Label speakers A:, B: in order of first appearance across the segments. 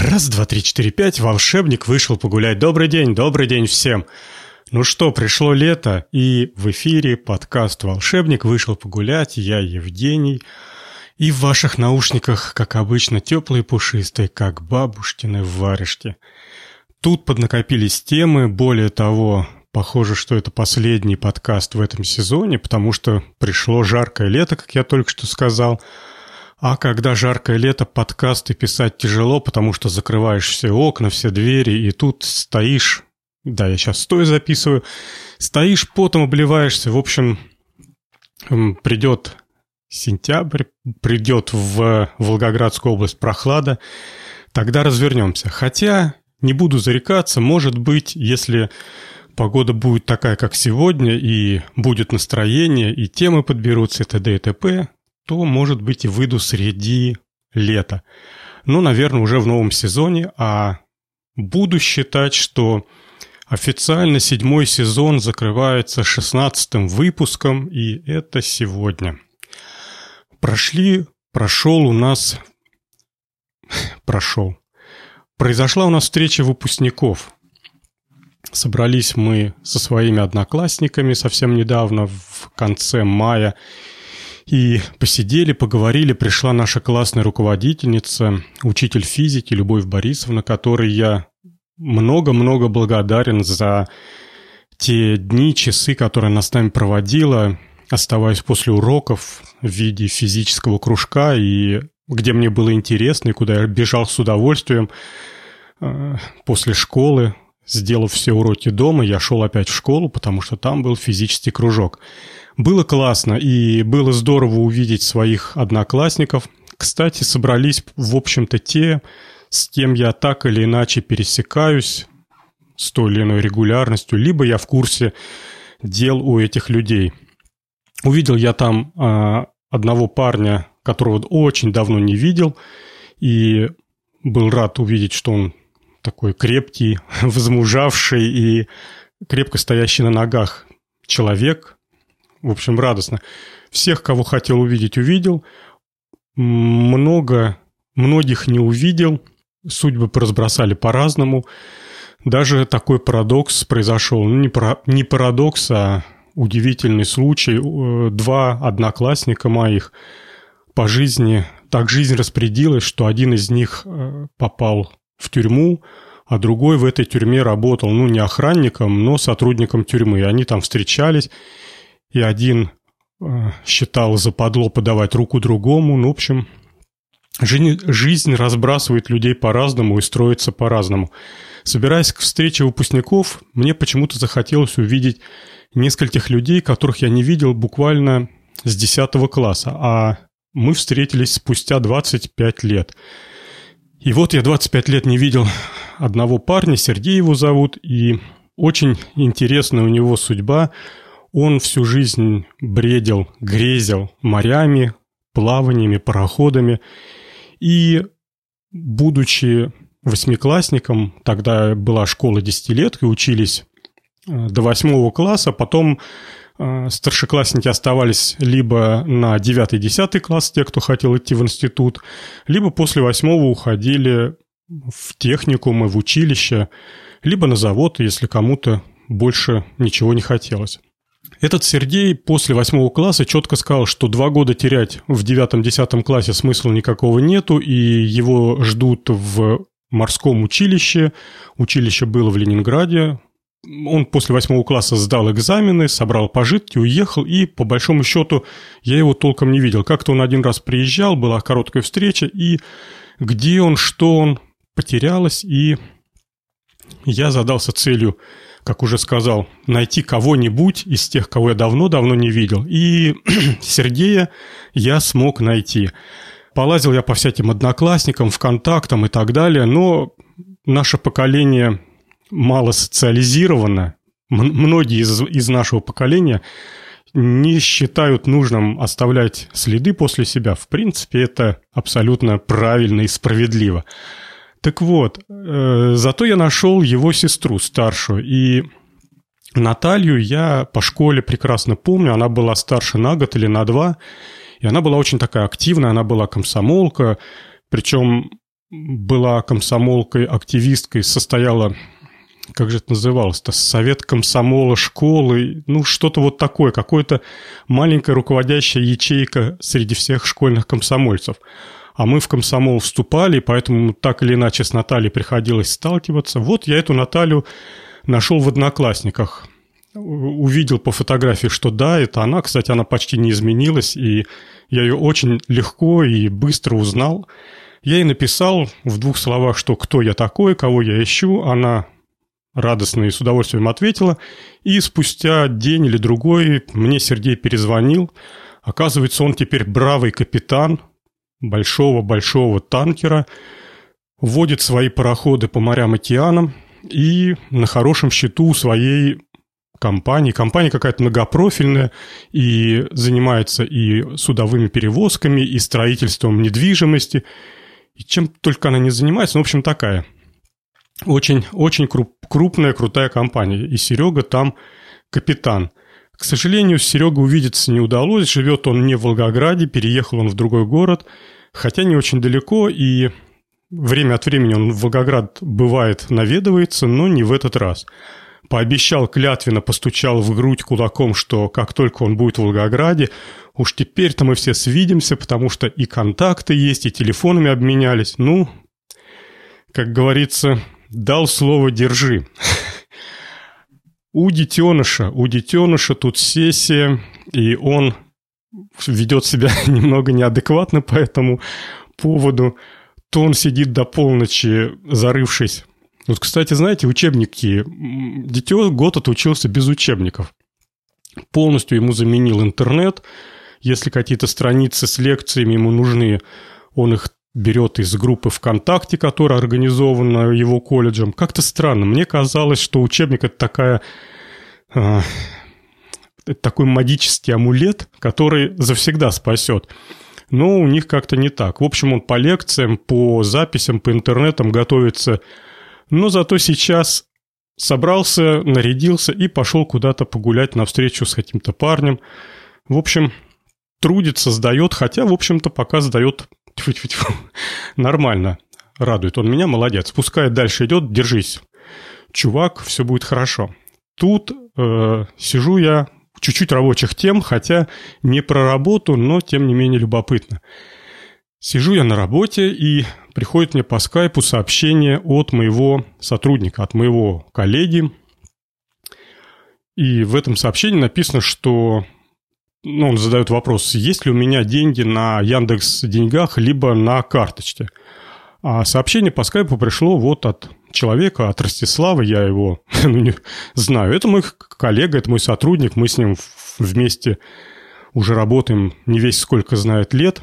A: Раз, два, три, четыре, пять, волшебник вышел погулять. Добрый день, добрый день всем. Ну что, пришло лето, и в эфире подкаст «Волшебник вышел погулять». Я Евгений. И в ваших наушниках, как обычно, теплые пушистые, как бабушкины в варежке. Тут поднакопились темы, более того, похоже, что это последний подкаст в этом сезоне, потому что пришло жаркое лето, как я только что сказал – а когда жаркое лето, подкасты писать тяжело, потому что закрываешь все окна, все двери, и тут стоишь... Да, я сейчас стоя записываю. Стоишь, потом обливаешься. В общем, придет сентябрь, придет в Волгоградскую область прохлада, тогда развернемся. Хотя, не буду зарекаться, может быть, если погода будет такая, как сегодня, и будет настроение, и темы подберутся, и т.д. и т.п., то, может быть, и выйду среди лета. Ну, наверное, уже в новом сезоне, а буду считать, что официально седьмой сезон закрывается шестнадцатым выпуском, и это сегодня. Прошли, прошел у нас... Прошел. Произошла у нас встреча выпускников. Собрались мы со своими одноклассниками совсем недавно, в конце мая, и посидели, поговорили, пришла наша классная руководительница, учитель физики Любовь Борисовна, которой я много-много благодарен за те дни, часы, которые она с нами проводила, оставаясь после уроков в виде физического кружка, и где мне было интересно, и куда я бежал с удовольствием э, после школы, сделав все уроки дома, я шел опять в школу, потому что там был физический кружок. Было классно, и было здорово увидеть своих одноклассников. Кстати, собрались, в общем-то, те, с кем я так или иначе пересекаюсь с той или иной регулярностью, либо я в курсе дел у этих людей. Увидел я там э, одного парня, которого очень давно не видел, и был рад увидеть, что он такой крепкий, возмужавший и крепко стоящий на ногах человек, в общем, радостно. Всех, кого хотел увидеть, увидел. Много, многих не увидел. Судьбы поразбросали по-разному. Даже такой парадокс произошел. Ну, не, пара, не парадокс, а удивительный случай. Э, два одноклассника моих по жизни... Так жизнь распорядилась, что один из них э, попал в тюрьму, а другой в этой тюрьме работал, ну, не охранником, но сотрудником тюрьмы. Они там встречались, и один э, считал западло подавать руку другому. Ну, в общем, жизнь, разбрасывает людей по-разному и строится по-разному. Собираясь к встрече выпускников, мне почему-то захотелось увидеть нескольких людей, которых я не видел буквально с 10 класса, а мы встретились спустя 25 лет. И вот я 25 лет не видел одного парня, Сергей его зовут, и очень интересная у него судьба – он всю жизнь бредил, грезил морями, плаваниями, пароходами. И, будучи восьмиклассником, тогда была школа десятилетки, учились э, до восьмого класса, потом э, старшеклассники оставались либо на девятый-десятый класс, те, кто хотел идти в институт, либо после восьмого уходили в техникумы, в училище, либо на завод, если кому-то больше ничего не хотелось. Этот Сергей после восьмого класса четко сказал, что два года терять в девятом-десятом классе смысла никакого нету, и его ждут в морском училище. Училище было в Ленинграде. Он после восьмого класса сдал экзамены, собрал пожитки, уехал, и, по большому счету, я его толком не видел. Как-то он один раз приезжал, была короткая встреча, и где он, что он, потерялось, и я задался целью как уже сказал, найти кого-нибудь из тех, кого я давно-давно не видел. И Сергея я смог найти. Полазил я по всяким одноклассникам, ВКонтактам и так далее, но наше поколение мало социализировано. Многие из, из нашего поколения не считают нужным оставлять следы после себя. В принципе, это абсолютно правильно и справедливо. Так вот, э, зато я нашел его сестру старшую, и Наталью я по школе прекрасно помню, она была старше на год или на два, и она была очень такая активная, она была комсомолка, причем была комсомолкой, активисткой, состояла как же это называлось-то, совет комсомола школы, ну, что-то вот такое, какое-то маленькая руководящая ячейка среди всех школьных комсомольцев. А мы в комсомол вступали, поэтому так или иначе с Натальей приходилось сталкиваться. Вот я эту Наталью нашел в «Одноклассниках». Увидел по фотографии, что да, это она. Кстати, она почти не изменилась, и я ее очень легко и быстро узнал. Я ей написал в двух словах, что кто я такой, кого я ищу. Она радостно и с удовольствием ответила. И спустя день или другой мне Сергей перезвонил. Оказывается, он теперь бравый капитан большого-большого танкера, водит свои пароходы по морям-океанам и на хорошем счету своей компании. Компания какая-то многопрофильная и занимается и судовыми перевозками, и строительством недвижимости. И чем только она не занимается, ну, в общем, такая – очень, очень круп, крупная, крутая компания. И Серега там капитан. К сожалению, с Серегой увидеться не удалось. Живет он не в Волгограде, переехал он в другой город, хотя не очень далеко, и время от времени он в Волгоград бывает, наведывается, но не в этот раз. Пообещал клятвенно, постучал в грудь кулаком, что как только он будет в Волгограде, уж теперь-то мы все свидимся, потому что и контакты есть, и телефонами обменялись. Ну, как говорится, дал слово «держи». У детеныша, у детеныша тут сессия, и он ведет себя немного неадекватно по этому поводу. То он сидит до полночи, зарывшись. Вот, кстати, знаете, учебники. Дитё год отучился без учебников. Полностью ему заменил интернет. Если какие-то страницы с лекциями ему нужны, он их берет из группы ВКонтакте, которая организована его колледжем. Как-то странно. Мне казалось, что учебник – это такая... Э, это такой магический амулет, который завсегда спасет. Но у них как-то не так. В общем, он по лекциям, по записям, по интернетам готовится. Но зато сейчас собрался, нарядился и пошел куда-то погулять на встречу с каким-то парнем. В общем, трудится, сдает, хотя, в общем-то, пока сдает. Нормально. Радует он меня, молодец. Пускай дальше идет, держись. Чувак, все будет хорошо. Тут э, сижу я, чуть-чуть рабочих тем, хотя не про работу, но тем не менее любопытно. Сижу я на работе, и приходит мне по скайпу сообщение от моего сотрудника, от моего коллеги. И в этом сообщении написано, что ну, он задает вопрос, есть ли у меня деньги на Яндекс деньгах, либо на карточке. А сообщение по скайпу пришло вот от человека, от Ростислава, я его ну, не знаю. Это мой коллега, это мой сотрудник, мы с ним вместе уже работаем не весь сколько знает лет.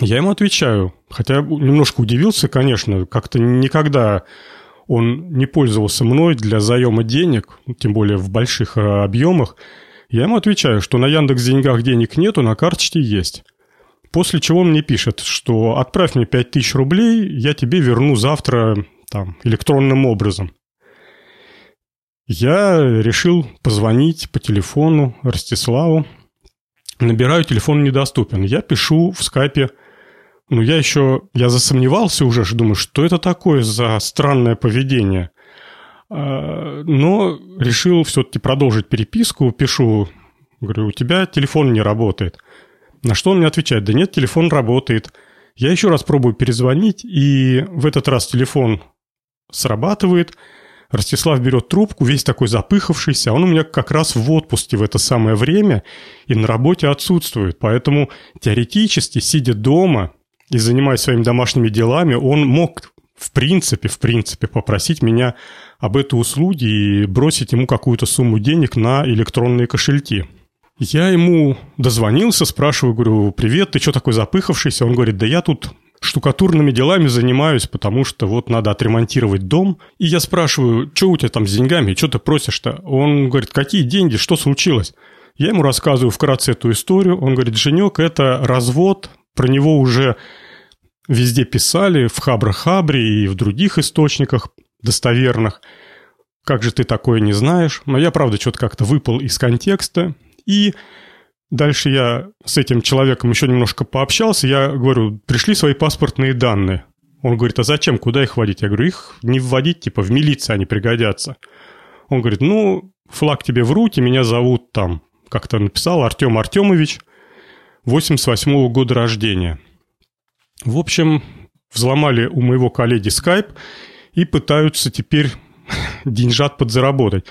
A: Я ему отвечаю, хотя немножко удивился, конечно, как-то никогда он не пользовался мной для заема денег, тем более в больших э, объемах. Я ему отвечаю, что на Яндекс деньгах денег нету, на карточке есть. После чего он мне пишет, что отправь мне 5000 рублей, я тебе верну завтра там, электронным образом. Я решил позвонить по телефону Ростиславу. Набираю, телефон недоступен. Я пишу в скайпе, ну я еще, я засомневался уже, думаю, что это такое за странное поведение. А, но решил все-таки продолжить переписку. Пишу, говорю, у тебя телефон не работает. На что он мне отвечает, да нет, телефон работает. Я еще раз пробую перезвонить, и в этот раз телефон срабатывает. Ростислав берет трубку, весь такой запыхавшийся. Он у меня как раз в отпуске в это самое время и на работе отсутствует. Поэтому теоретически, сидя дома и занимаясь своими домашними делами, он мог в принципе, в принципе, попросить меня об этой услуге и бросить ему какую-то сумму денег на электронные кошельки. Я ему дозвонился, спрашиваю, говорю, привет, ты что такой запыхавшийся? Он говорит, да я тут штукатурными делами занимаюсь, потому что вот надо отремонтировать дом. И я спрашиваю, что у тебя там с деньгами, что ты просишь-то? Он говорит, какие деньги, что случилось? Я ему рассказываю вкратце эту историю. Он говорит, Женек, это развод, про него уже везде писали, в Хабра-Хабре и в других источниках достоверных. Как же ты такое не знаешь? Но я, правда, что-то как-то выпал из контекста. И дальше я с этим человеком еще немножко пообщался. Я говорю, пришли свои паспортные данные. Он говорит, а зачем, куда их вводить? Я говорю, их не вводить, типа в милиции они пригодятся. Он говорит, ну, флаг тебе в руки, меня зовут там, как-то написал, Артем Артемович, 88 -го года рождения. В общем, взломали у моего коллеги скайп и пытаются теперь деньжат подзаработать.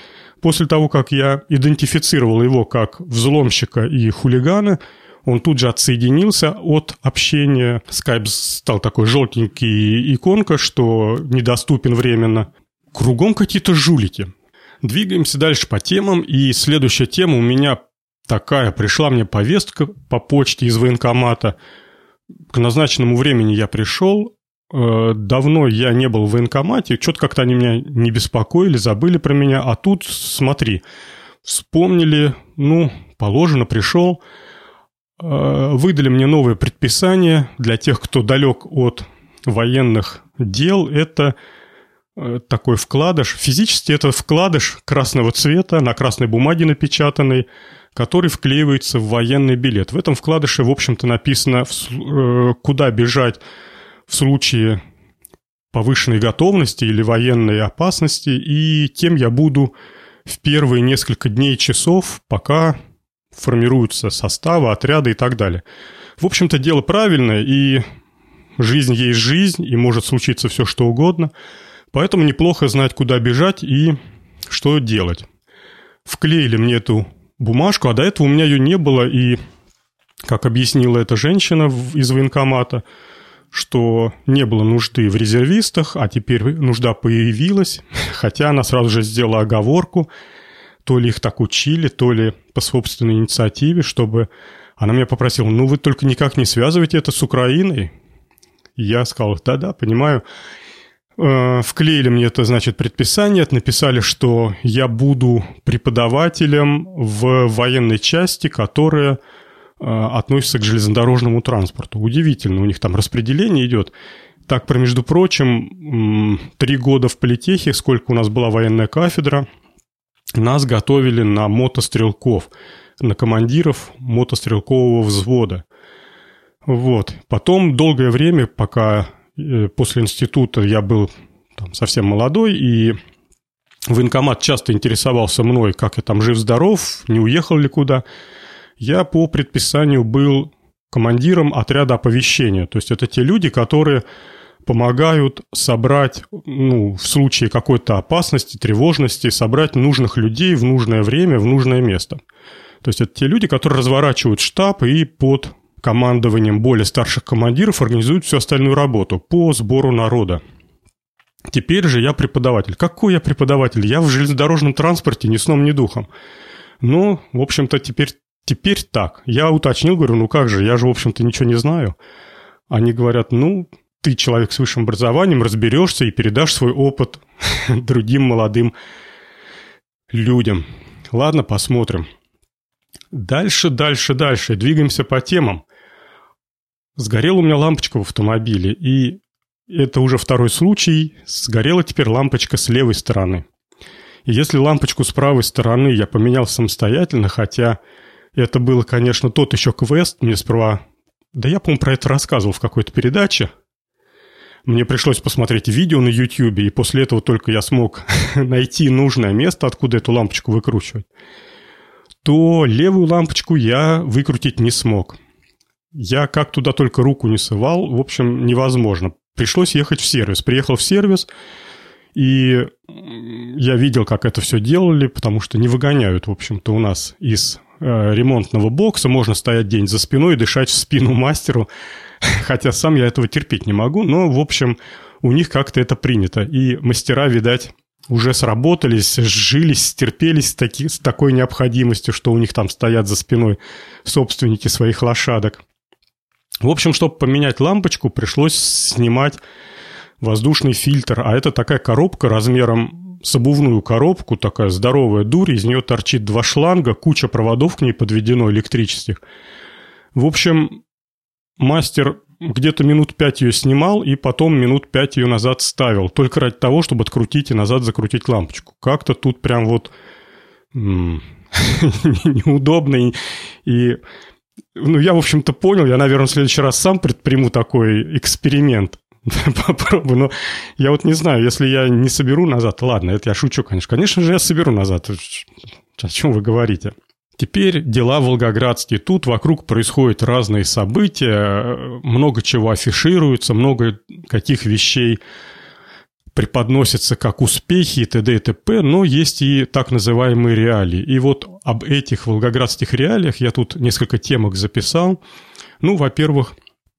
A: После того, как я идентифицировал его как взломщика и хулигана, он тут же отсоединился от общения. Skype стал такой желтенький иконка, что недоступен временно. Кругом какие-то жулики. Двигаемся дальше по темам, и следующая тема у меня такая. Пришла мне повестка по почте из военкомата. К назначенному времени я пришел, давно я не был в военкомате, что-то как-то они меня не беспокоили, забыли про меня, а тут, смотри, вспомнили, ну, положено, пришел, э, выдали мне новое предписание для тех, кто далек от военных дел, это э, такой вкладыш. Физически это вкладыш красного цвета на красной бумаге напечатанный, который вклеивается в военный билет. В этом вкладыше, в общем-то, написано, куда бежать в случае повышенной готовности или военной опасности, и кем я буду в первые несколько дней, часов, пока формируются составы, отряды и так далее. В общем-то, дело правильное, и жизнь есть жизнь, и может случиться все, что угодно. Поэтому неплохо знать, куда бежать и что делать. Вклеили мне эту бумажку, а до этого у меня ее не было, и, как объяснила эта женщина из военкомата, что не было нужды в резервистах, а теперь нужда появилась, хотя она сразу же сделала оговорку, то ли их так учили, то ли по собственной инициативе, чтобы... Она меня попросила, ну вы только никак не связывайте это с Украиной. я сказал, да-да, понимаю. Э, вклеили мне это, значит, предписание, написали, что я буду преподавателем в военной части, которая относятся к железнодорожному транспорту. Удивительно, у них там распределение идет. Так, про между прочим, три года в политехе, сколько у нас была военная кафедра, нас готовили на мотострелков, на командиров мотострелкового взвода. Вот. Потом долгое время, пока э, после института я был там, совсем молодой, и военкомат часто интересовался мной, как я там жив-здоров, не уехал ли куда – я по предписанию был командиром отряда оповещения. То есть это те люди, которые помогают собрать, ну, в случае какой-то опасности, тревожности, собрать нужных людей в нужное время, в нужное место. То есть это те люди, которые разворачивают штаб и под командованием более старших командиров организуют всю остальную работу по сбору народа. Теперь же я преподаватель. Какой я преподаватель? Я в железнодорожном транспорте ни сном, ни духом. Ну, в общем-то, теперь Теперь так. Я уточнил, говорю, ну как же, я же, в общем-то, ничего не знаю. Они говорят, ну, ты человек с высшим образованием, разберешься и передашь свой опыт другим молодым людям. Ладно, посмотрим. Дальше, дальше, дальше. Двигаемся по темам. Сгорела у меня лампочка в автомобиле, и это уже второй случай. Сгорела теперь лампочка с левой стороны. И если лампочку с правой стороны я поменял самостоятельно, хотя это было, конечно, тот еще квест. Мне сперва... Да я, по-моему, про это рассказывал в какой-то передаче. Мне пришлось посмотреть видео на YouTube, и после этого только я смог найти нужное место, откуда эту лампочку выкручивать. То левую лампочку я выкрутить не смог. Я как туда только руку не сывал, в общем, невозможно. Пришлось ехать в сервис. Приехал в сервис, и я видел, как это все делали, потому что не выгоняют, в общем-то, у нас из ремонтного бокса, можно стоять день за спиной и дышать в спину мастеру, хотя сам я этого терпеть не могу, но, в общем, у них как-то это принято. И мастера, видать, уже сработались, сжились, стерпелись с, таки, с такой необходимостью, что у них там стоят за спиной собственники своих лошадок. В общем, чтобы поменять лампочку, пришлось снимать воздушный фильтр, а это такая коробка размером с обувную коробку, такая здоровая дурь, из нее торчит два шланга, куча проводов к ней подведено электрических. В общем, мастер где-то минут пять ее снимал, и потом минут пять ее назад ставил, только ради того, чтобы открутить и назад закрутить лампочку. Как-то тут прям вот неудобно. И, ну, я, в общем-то, понял, я, наверное, в следующий раз сам предприму такой эксперимент. попробую. Но я вот не знаю, если я не соберу назад, ладно, это я шучу, конечно. Конечно же, я соберу назад. О чем вы говорите? Теперь дела волгоградские. Тут вокруг происходят разные события, много чего афишируется, много каких вещей преподносятся как успехи и т.д. и т.п., но есть и так называемые реалии. И вот об этих волгоградских реалиях я тут несколько темок записал. Ну, во-первых,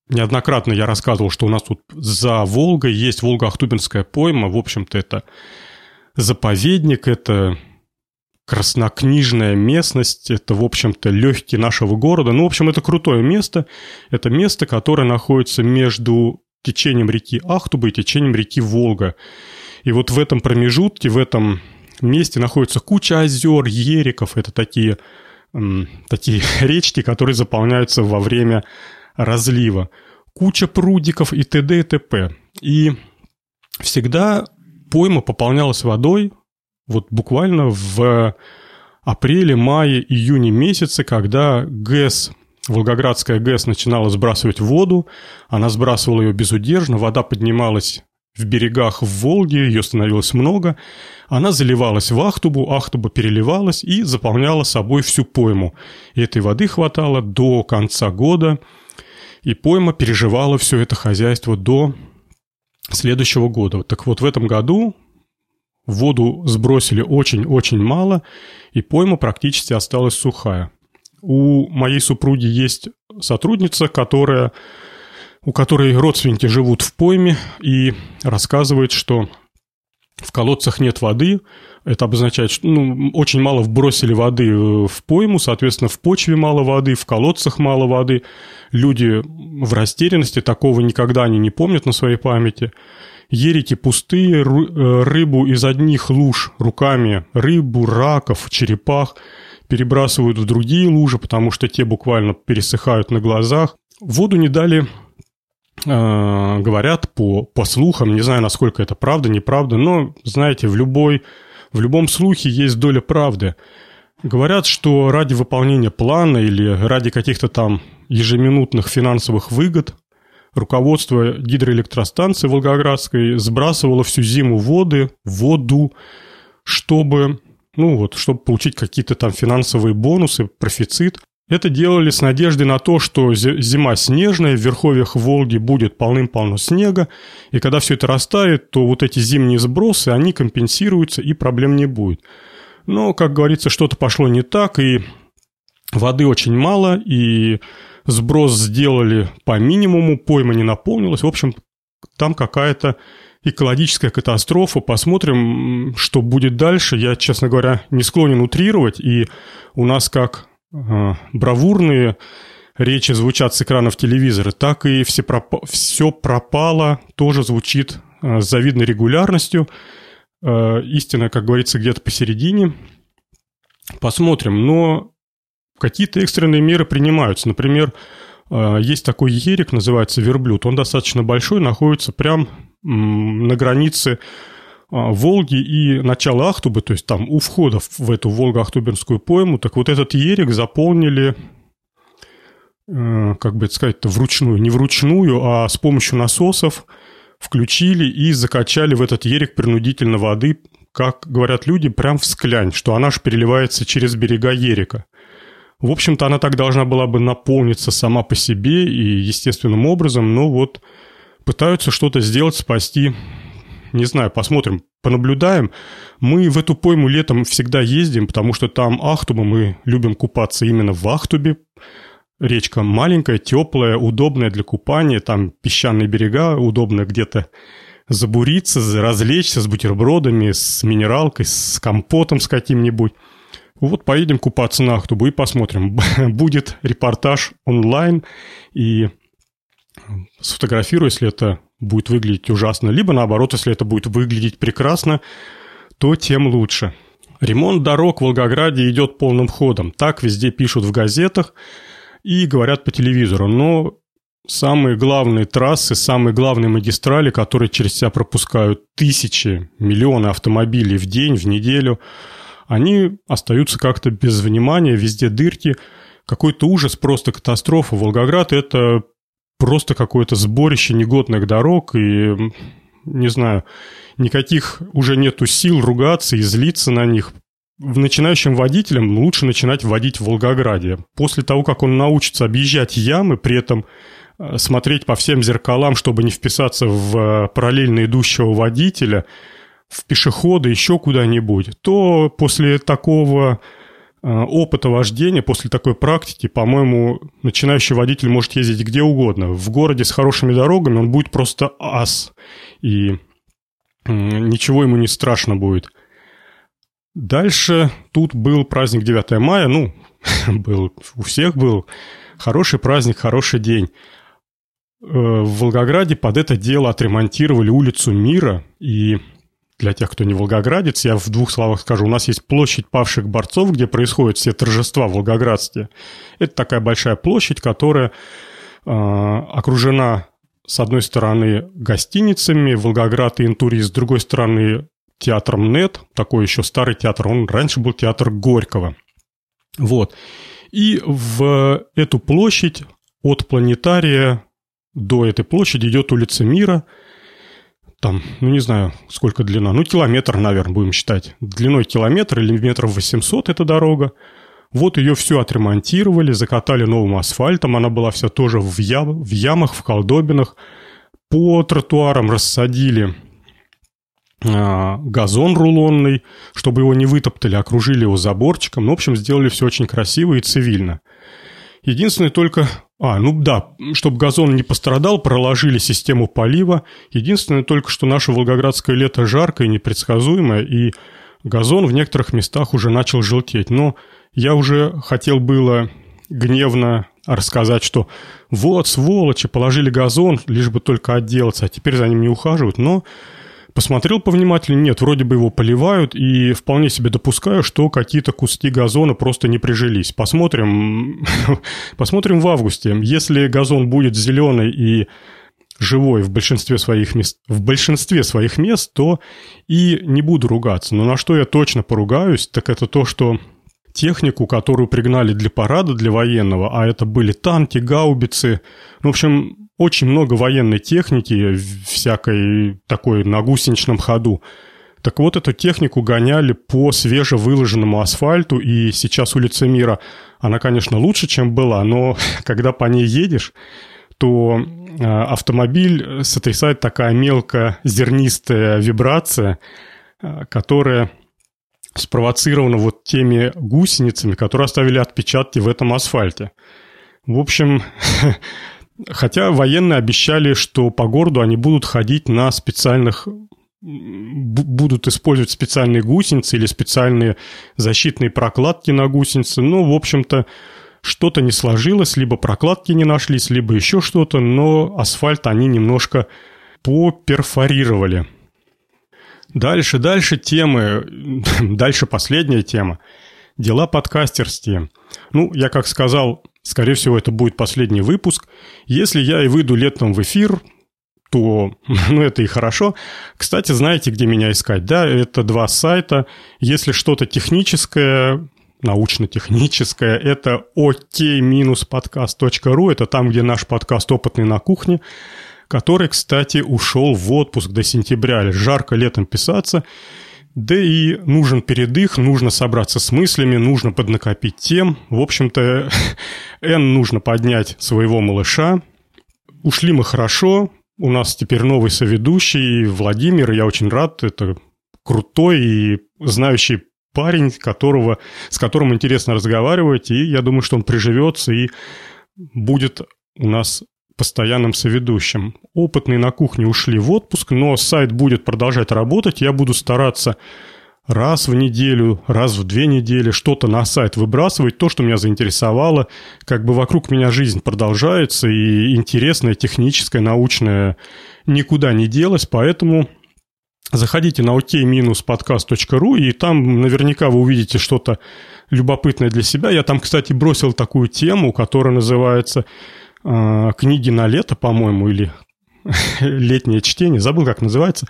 A: неоднократно я рассказывал, что у нас тут за Волгой есть Волго-Ахтубинская пойма. В общем-то, это заповедник, это краснокнижная местность, это, в общем-то, легкий нашего города. Ну, в общем, это крутое место. Это место, которое находится между течением реки Ахтуба и течением реки Волга. И вот в этом промежутке, в этом месте находится куча озер, ериков. Это такие, такие речки, которые заполняются во время разлива. Куча прудиков и т.д. и т.п. И всегда пойма пополнялась водой вот буквально в апреле, мае, июне месяце, когда ГЭС Волгоградская ГЭС начинала сбрасывать воду, она сбрасывала ее безудержно, вода поднималась в берегах в Волге, ее становилось много, она заливалась в Ахтубу, Ахтуба переливалась и заполняла собой всю пойму. И этой воды хватало до конца года, и пойма переживала все это хозяйство до следующего года. Так вот, в этом году воду сбросили очень-очень мало, и пойма практически осталась сухая у моей супруги есть сотрудница, которая, у которой родственники живут в пойме и рассказывает, что в колодцах нет воды. Это обозначает, что ну, очень мало вбросили воды в пойму, соответственно, в почве мало воды, в колодцах мало воды. Люди в растерянности, такого никогда они не помнят на своей памяти. Ерики пустые, э, рыбу из одних луж руками, рыбу, раков, черепах – перебрасывают в другие лужи, потому что те буквально пересыхают на глазах. Воду не дали э, говорят по, по слухам, не знаю, насколько это правда, неправда, но, знаете, в, любой, в любом слухе есть доля правды. Говорят, что ради выполнения плана или ради каких-то там ежеминутных финансовых выгод руководство гидроэлектростанции Волгоградской сбрасывало всю зиму воды, воду, чтобы ну вот, чтобы получить какие-то там финансовые бонусы, профицит. Это делали с надеждой на то, что зима снежная, в верховьях Волги будет полным-полно снега, и когда все это растает, то вот эти зимние сбросы, они компенсируются, и проблем не будет. Но, как говорится, что-то пошло не так, и воды очень мало, и сброс сделали по минимуму, пойма не наполнилась. В общем, там какая-то экологическая катастрофа. Посмотрим, что будет дальше. Я, честно говоря, не склонен утрировать. И у нас как бравурные речи звучат с экранов телевизора, так и все, проп... все пропало, тоже звучит э, с завидной регулярностью. Э, истина, как говорится, где-то посередине. Посмотрим. Но какие-то экстренные меры принимаются. Например, э, есть такой ерик, называется верблюд. Он достаточно большой, находится прям на границе Волги и начала Ахтубы, то есть там у входа в эту Волго-Ахтубинскую пойму, так вот этот ерик заполнили, э, как бы это сказать вручную, не вручную, а с помощью насосов включили и закачали в этот ерик принудительно воды, как говорят люди, прям в склянь, что она же переливается через берега ерика. В общем-то, она так должна была бы наполниться сама по себе и естественным образом, но вот пытаются что-то сделать, спасти. Не знаю, посмотрим, понаблюдаем. Мы в эту пойму летом всегда ездим, потому что там Ахтуба, мы любим купаться именно в Ахтубе. Речка маленькая, теплая, удобная для купания, там песчаные берега, удобно где-то забуриться, развлечься с бутербродами, с минералкой, с компотом с каким-нибудь. Вот поедем купаться на Ахтубу и посмотрим. Будет репортаж онлайн, и сфотографирую, если это будет выглядеть ужасно, либо наоборот, если это будет выглядеть прекрасно, то тем лучше. Ремонт дорог в Волгограде идет полным ходом. Так везде пишут в газетах и говорят по телевизору. Но самые главные трассы, самые главные магистрали, которые через себя пропускают тысячи, миллионы автомобилей в день, в неделю, они остаются как-то без внимания, везде дырки. Какой-то ужас, просто катастрофа. Волгоград – это просто какое-то сборище негодных дорог, и, не знаю, никаких уже нету сил ругаться и злиться на них. Начинающим водителям лучше начинать водить в Волгограде. После того, как он научится объезжать ямы, при этом э, смотреть по всем зеркалам, чтобы не вписаться в э, параллельно идущего водителя, в пешехода, еще куда-нибудь, то после такого опыта вождения, после такой практики, по-моему, начинающий водитель может ездить где угодно. В городе с хорошими дорогами он будет просто ас. И ничего ему не страшно будет. Дальше тут был праздник 9 мая, ну, был, у всех был хороший праздник, хороший день. Э, в Волгограде под это дело отремонтировали улицу Мира, и для тех, кто не волгоградец, я в двух словах скажу. У нас есть площадь павших борцов, где происходят все торжества в Волгоградстве. Это такая большая площадь, которая э, окружена с одной стороны гостиницами Волгоград и Интури, с другой стороны театром НЕТ, такой еще старый театр, он раньше был театр Горького. Вот. И в эту площадь от планетария до этой площади идет улица Мира. Там, ну не знаю, сколько длина, ну километр, наверное, будем считать. Длиной километр или метров 800 эта дорога. Вот ее все отремонтировали, закатали новым асфальтом, она была вся тоже в, ям, в ямах, в колдобинах. По тротуарам рассадили а, газон рулонный, чтобы его не вытоптали, окружили его заборчиком. Ну, в общем, сделали все очень красиво и цивильно. Единственное только... А, ну да, чтобы газон не пострадал, проложили систему полива. Единственное только, что наше волгоградское лето жаркое, непредсказуемое, и газон в некоторых местах уже начал желтеть. Но я уже хотел было гневно рассказать, что вот, сволочи, положили газон, лишь бы только отделаться, а теперь за ним не ухаживают. Но посмотрел повнимательнее, нет, вроде бы его поливают, и вполне себе допускаю, что какие-то куски газона просто не прижились. Посмотрим, посмотрим в августе. Если газон будет зеленый и живой в большинстве своих мест, в большинстве своих мест, то и не буду ругаться. Но на что я точно поругаюсь, так это то, что технику, которую пригнали для парада, для военного, а это были танки, гаубицы, ну, в общем, очень много военной техники, всякой такой на гусеничном ходу. Так вот, эту технику гоняли по свежевыложенному асфальту, и сейчас улица Мира, она, конечно, лучше, чем была, но когда по ней едешь, то а, автомобиль сотрясает такая мелко зернистая вибрация, а, которая спровоцирована вот теми гусеницами, которые оставили отпечатки в этом асфальте. В общем, хотя военные обещали, что по городу они будут ходить на специальных будут использовать специальные гусеницы или специальные защитные прокладки на гусеницы. Ну, в общем-то, что-то не сложилось, либо прокладки не нашлись, либо еще что-то, но асфальт они немножко поперфорировали. Дальше, дальше темы, дальше последняя тема. Дела подкастерские. Ну, я как сказал, скорее всего, это будет последний выпуск. Если я и выйду летом в эфир, то, ну, это и хорошо. Кстати, знаете, где меня искать? Да, это два сайта. Если что-то техническое, научно-техническое, это ok-podcast.ru, это там, где наш подкаст «Опытный на кухне», который, кстати, ушел в отпуск до сентября. Жарко летом писаться. Да и нужен передых, нужно собраться с мыслями, нужно поднакопить тем. В общем-то, Н нужно поднять своего малыша. Ушли мы хорошо. У нас теперь новый соведущий Владимир. Я очень рад. Это крутой и знающий парень, которого, с которым интересно разговаривать. И я думаю, что он приживется и будет у нас постоянным соведущим. Опытные на кухне ушли в отпуск, но сайт будет продолжать работать. Я буду стараться раз в неделю, раз в две недели что-то на сайт выбрасывать, то, что меня заинтересовало. Как бы вокруг меня жизнь продолжается, и интересная, техническая, научная никуда не делась, поэтому заходите на ok-podcast.ru, и там наверняка вы увидите что-то любопытное для себя. Я там, кстати, бросил такую тему, которая называется э, книги на лето, по-моему, или летнее чтение, забыл, как называется.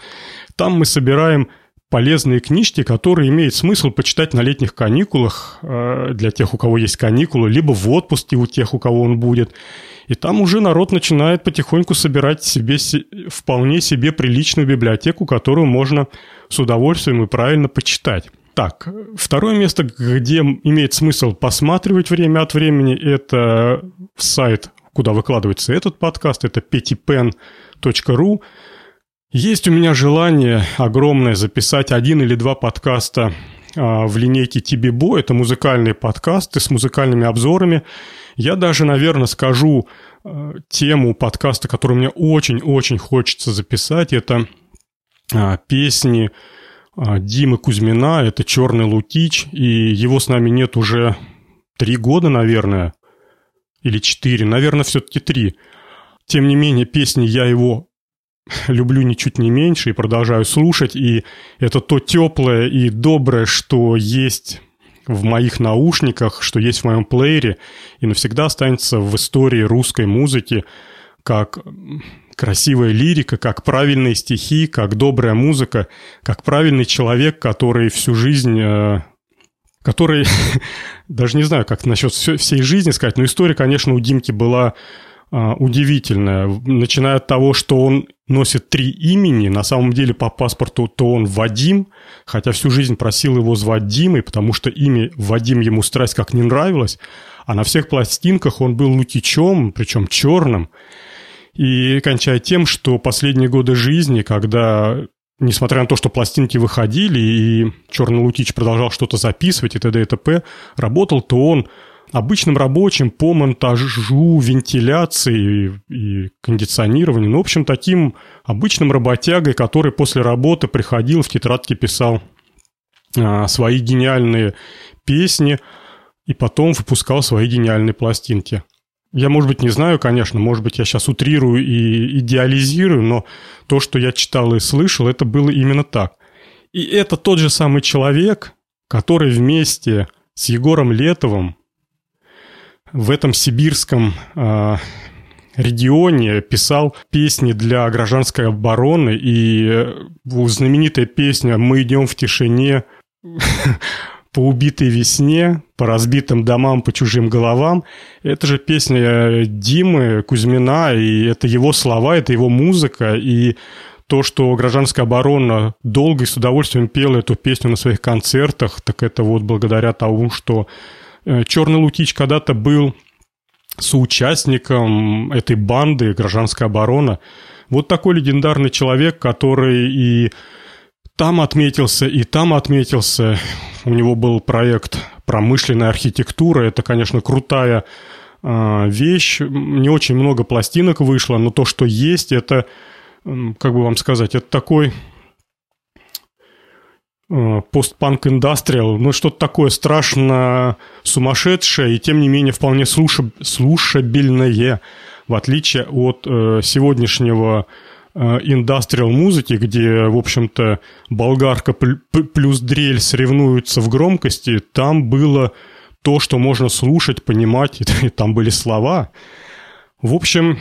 A: Там мы собираем полезные книжки, которые имеет смысл почитать на летних каникулах э, для тех, у кого есть каникулы, либо в отпуске у тех, у кого он будет. И там уже народ начинает потихоньку собирать себе вполне себе приличную библиотеку, которую можно с удовольствием и правильно почитать. Так, второе место, где имеет смысл посматривать время от времени, это сайт, куда выкладывается этот подкаст, это petipen.ru. Есть у меня желание огромное записать один или два подкаста а, в линейке Тибибо. Это музыкальные подкасты с музыкальными обзорами. Я даже, наверное, скажу а, тему подкаста, которую мне очень-очень хочется записать. Это а, песни Димы Кузьмина. Это «Черный Лукич». И его с нами нет уже три года, наверное. Или четыре. Наверное, все-таки три. Тем не менее, песни я его люблю ничуть не меньше и продолжаю слушать. И это то теплое и доброе, что есть в моих наушниках, что есть в моем плеере, и навсегда останется в истории русской музыки как красивая лирика, как правильные стихи, как добрая музыка, как правильный человек, который всю жизнь э, который, даже не знаю, как насчет всей жизни сказать, но история, конечно, у Димки была а, удивительная. Начиная от того, что он носит три имени, на самом деле по паспорту то он Вадим, хотя всю жизнь просил его звать Димой, потому что имя Вадим ему страсть как не нравилось, а на всех пластинках он был лукичом, причем черным. И кончая тем, что последние годы жизни, когда несмотря на то, что пластинки выходили, и Черный Лукич продолжал что-то записывать и т.д. и т.п., работал, то он обычным рабочим по монтажу, вентиляции и кондиционированию. Ну, в общем, таким обычным работягой, который после работы приходил, в тетрадке писал а, свои гениальные песни и потом выпускал свои гениальные пластинки. Я, может быть, не знаю, конечно, может быть, я сейчас утрирую и идеализирую, но то, что я читал и слышал, это было именно так. И это тот же самый человек, который вместе с Егором Летовым в этом сибирском э, регионе писал песни для гражданской обороны, и э, знаменитая песня «Мы идем в тишине» по убитой весне, по разбитым домам, по чужим головам. Это же песня Димы Кузьмина, и это его слова, это его музыка, и то, что гражданская оборона долго и с удовольствием пела эту песню на своих концертах, так это вот благодаря тому, что Э, Черный Лукич когда-то был соучастником этой банды «Гражданская оборона». Вот такой легендарный человек, который и там отметился, и там отметился. У него был проект «Промышленная архитектура». Это, конечно, крутая э, вещь. Не очень много пластинок вышло, но то, что есть, это, как бы вам сказать, это такой Э, постпанк индастриал, ну что-то такое страшно сумасшедшее и тем не менее вполне слушаб, слушабельное, в отличие от э, сегодняшнего индастриал музыки, где, в общем-то, болгарка плюс дрель соревнуются в громкости, там было то, что можно слушать, понимать, и там были слова. В общем,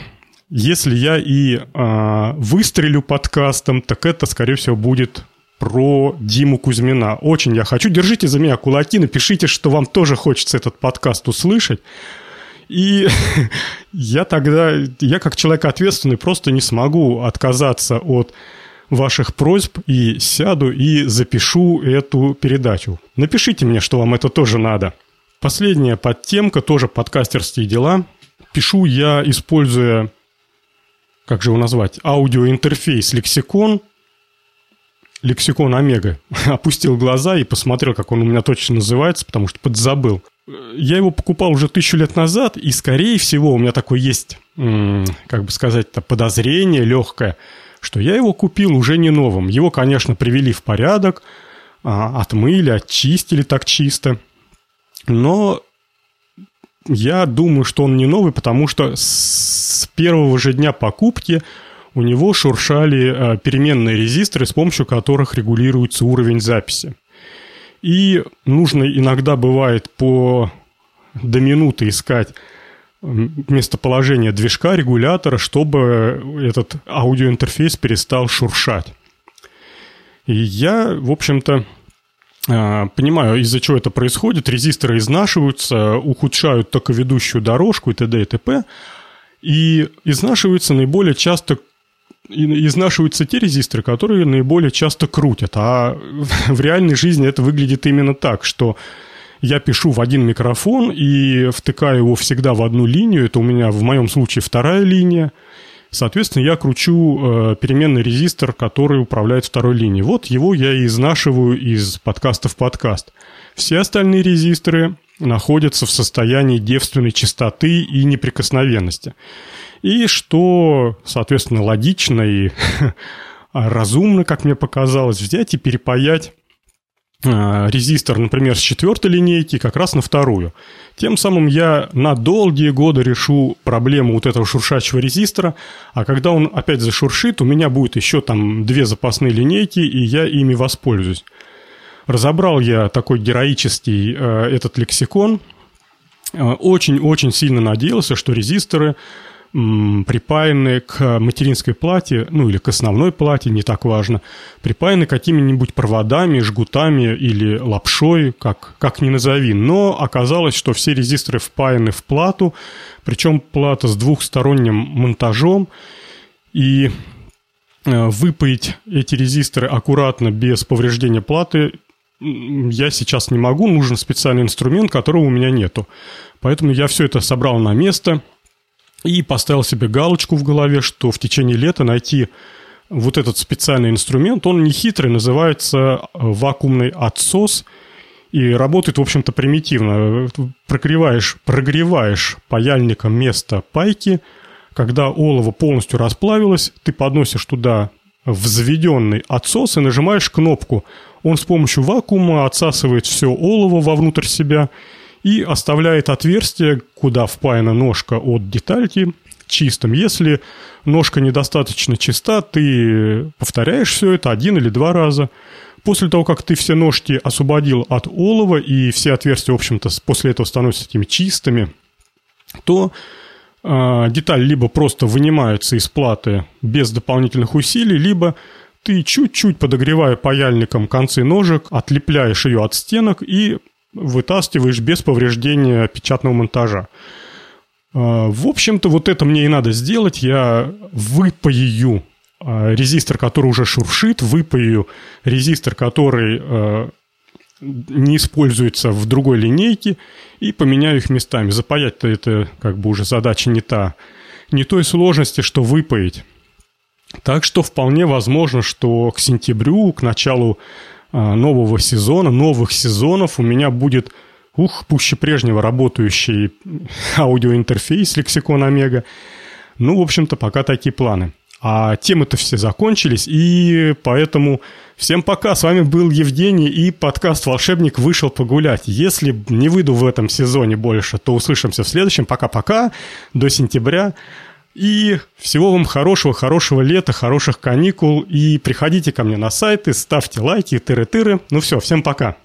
A: если я и э, выстрелю подкастом, так это, скорее всего, будет про Диму Кузьмина. Очень я хочу. Держите за меня кулаки, напишите, что вам тоже хочется этот подкаст услышать. И я тогда, я как человек ответственный просто не смогу отказаться от ваших просьб и сяду и запишу эту передачу. Напишите мне, что вам это тоже надо. Последняя подтемка, тоже подкастерские дела. Пишу я, используя, как же его назвать, аудиоинтерфейс лексикон – лексикон Омега. Опустил глаза и посмотрел, как он у меня точно называется, потому что подзабыл. Я его покупал уже тысячу лет назад, и, скорее всего, у меня такое есть, как бы сказать-то, подозрение легкое, что я его купил уже не новым. Его, конечно, привели в порядок, а, отмыли, очистили так чисто. Но я думаю, что он не новый, потому что с первого же дня покупки у него шуршали э, переменные резисторы, с помощью которых регулируется уровень записи. И нужно иногда бывает по до минуты искать местоположение движка регулятора, чтобы этот аудиоинтерфейс перестал шуршать. И я, в общем-то, а, понимаю, из-за чего это происходит. Резисторы изнашиваются, ухудшают токоведущую дорожку и т.д. и т.п. И изнашиваются наиболее часто изнашиваются те резисторы, которые наиболее часто крутят. А в реальной жизни это выглядит именно так, что я пишу в один микрофон и втыкаю его всегда в одну линию. Это у меня в моем случае вторая линия. Соответственно, я кручу э, переменный резистор, который управляет второй линией. Вот его я и изнашиваю из подкаста в подкаст. Все остальные резисторы находятся в состоянии девственной чистоты и неприкосновенности. И что, соответственно, логично и разумно, как мне показалось, взять и перепаять Э, резистор, например, с четвертой линейки как раз на вторую. Тем самым я на долгие годы решу проблему вот этого шуршащего резистора, а когда он опять зашуршит, у меня будет еще там две запасные линейки, и я ими воспользуюсь. Разобрал я такой героический э, этот лексикон. Э, очень-очень сильно надеялся, что резисторы припаяны к материнской плате, ну или к основной плате, не так важно, припаяны какими-нибудь проводами, жгутами или лапшой, как, как ни назови. Но оказалось, что все резисторы впаяны в плату, причем плата с двухсторонним монтажом, и э, выпаять эти резисторы аккуратно, без повреждения платы, я сейчас не могу, нужен специальный инструмент, которого у меня нету. Поэтому я все это собрал на место – и поставил себе галочку в голове, что в течение лета найти вот этот специальный инструмент, он не хитрый, называется э, вакуумный отсос, и работает, в общем-то, примитивно. Прогреваешь, прогреваешь паяльником место пайки, когда олово полностью расплавилось, ты подносишь туда взведенный отсос и нажимаешь кнопку. Он с помощью вакуума отсасывает все олово вовнутрь себя – и оставляет отверстие, куда впаяна ножка от детальки, чистым. Если ножка недостаточно чиста, ты повторяешь все это один или два раза. После того, как ты все ножки освободил от олова, и все отверстия, в общем-то, после этого становятся такими чистыми, то э, деталь либо просто вынимается из платы без дополнительных усилий, либо ты чуть-чуть подогревая паяльником концы ножек, отлепляешь ее от стенок и вытаскиваешь без повреждения печатного монтажа. А, в общем-то, вот это мне и надо сделать. Я выпаю а, резистор, который уже шуршит, выпаю резистор, который а, не используется в другой линейке, и поменяю их местами. Запаять-то это как бы уже задача не та, не той сложности, что выпаять. Так что вполне возможно, что к сентябрю, к началу а, нового сезона, новых сезонов у меня будет, ух, пуще прежнего работающий аудиоинтерфейс лексикон Омега. Ну, в общем-то, пока такие планы. А темы-то все закончились, и поэтому всем пока. С вами был Евгений, и подкаст «Волшебник» вышел погулять. Если не выйду в этом сезоне больше, то услышимся в следующем. Пока-пока, до сентября. И всего вам хорошего, хорошего лета, хороших каникул. И приходите ко мне на сайты, ставьте лайки, тыры-тыры. Ну все, всем пока.